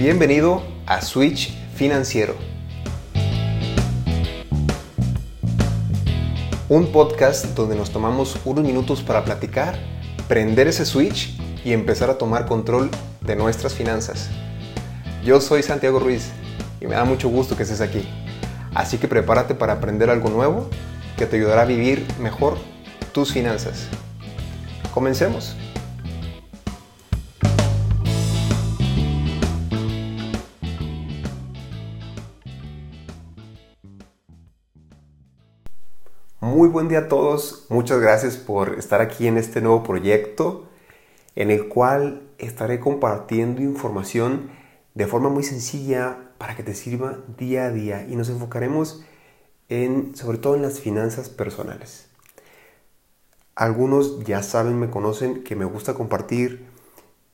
Bienvenido a Switch Financiero. Un podcast donde nos tomamos unos minutos para platicar, prender ese switch y empezar a tomar control de nuestras finanzas. Yo soy Santiago Ruiz y me da mucho gusto que estés aquí. Así que prepárate para aprender algo nuevo que te ayudará a vivir mejor tus finanzas. Comencemos. Muy buen día a todos, muchas gracias por estar aquí en este nuevo proyecto en el cual estaré compartiendo información de forma muy sencilla para que te sirva día a día y nos enfocaremos en sobre todo en las finanzas personales. Algunos ya saben, me conocen que me gusta compartir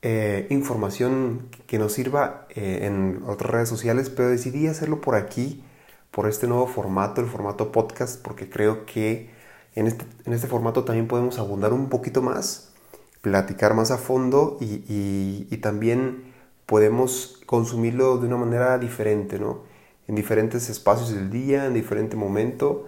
eh, información que nos sirva eh, en otras redes sociales, pero decidí hacerlo por aquí, por este nuevo formato, el formato podcast, porque creo que en este, en este formato también podemos abundar un poquito más, platicar más a fondo y, y, también podemos consumirlo de una manera diferente, ¿no? En diferentes espacios del día, en diferente momento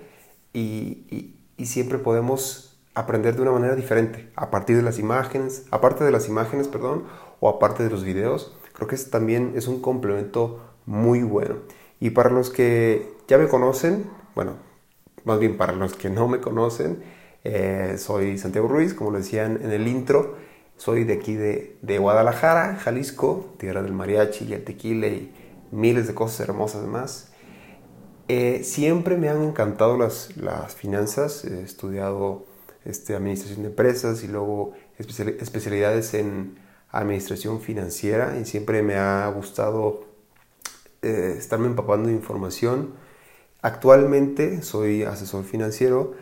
y, y siempre podemos aprender de una manera diferente, a partir de las imágenes, aparte de las imágenes, perdón, o aparte de los videos. Creo que también es un complemento muy bueno. Y para los que ya me conocen, bueno, más bien para los que no me conocen, eh, soy Santiago Ruiz, como lo decían en el intro, soy de aquí de, de, Guadalajara, Jalisco, tierra del mariachi y el tequila y miles de cosas hermosas más. Eh, siempre me han encantado las, las finanzas, he estudiado este, administración de empresas y luego especialidades en administración financiera y siempre me ha gustado eh, estarme empapando de información. Actualmente soy asesor financiero,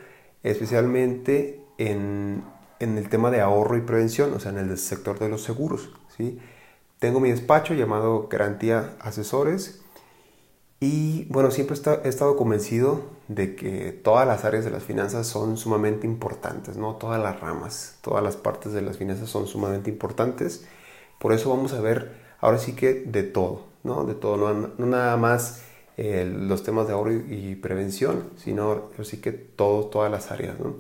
especialmente en, en, el tema de ahorro y prevención, o sea, en el sector de los seguros. ¿sí? Tengo mi despacho llamado Garantía Asesores y bueno, siempre he estado convencido de que todas las áreas de las finanzas son sumamente importantes, ¿no? Todas las ramas, todas las partes de las finanzas son sumamente importantes. Por eso vamos a ver ahora sí que de todo, ¿no? De todo, no, nada más eh, los temas de ahorro y, prevención, sino así que todo, todas las áreas, ¿no?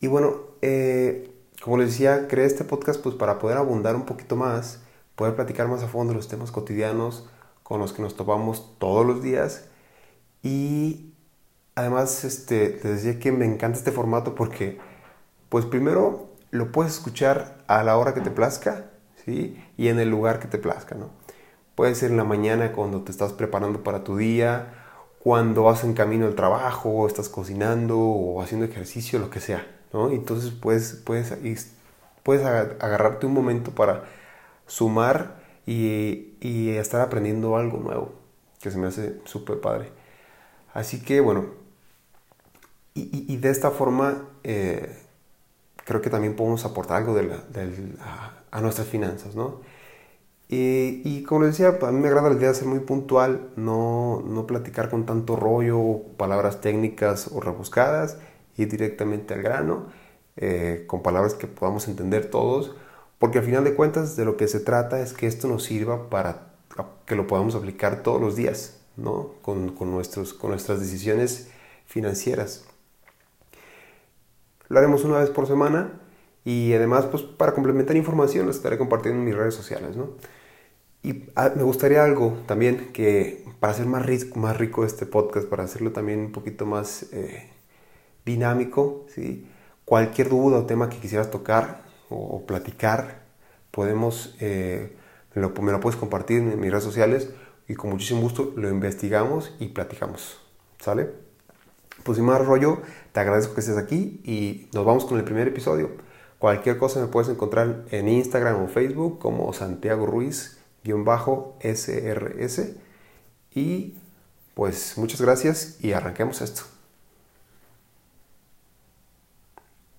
Y bueno, eh, como les decía, creé este podcast pues para poder abundar un poquito más, poder platicar más a fondo los temas cotidianos, con los que nos topamos todos los días. Y además, este, te decía que me encanta este formato porque, pues primero, lo puedes escuchar a la hora que te plazca, Y en el lugar que te plazca, ¿no? Puede ser en la mañana cuando te estás preparando para tu día, cuando vas en camino al trabajo, o estás cocinando, o haciendo ejercicio, lo que sea, ¿no? Entonces puedes, puedes, puedes agarrarte un momento para sumar y, estar aprendiendo algo nuevo, que se me hace súper padre. Así que bueno, y, y de esta forma eh, creo que también podemos aportar algo de a, nuestras finanzas, ¿no? Y, y, como les decía, a mí me agrada la idea de ser muy puntual, no, no platicar con tanto rollo, palabras técnicas o rebuscadas, ir directamente al grano, eh, con palabras que podamos entender todos porque al final de cuentas de lo que se trata es que esto nos sirva para que lo podamos aplicar todos los días, ¿no? Con, con, nuestros, con nuestras decisiones financieras. Lo haremos una vez por semana y además pues para complementar información lo estaré compartiendo en mis redes sociales, ¿no? Y ah, me gustaría algo también que para hacer más rico, más rico este podcast, para hacerlo también un poquito más eh, dinámico, ¿sí? Cualquier duda o tema que quisieras tocar, o, platicar, podemos, eh, me, lo, puedes compartir en mis redes sociales y con muchísimo gusto lo investigamos y platicamos. ¿Sale? Pues sin más rollo, te agradezco que estés aquí y nos vamos con el primer episodio. Cualquier cosa me puedes encontrar en Instagram o Facebook como Santiago Ruiz-SRS. Y pues muchas gracias y arranquemos esto.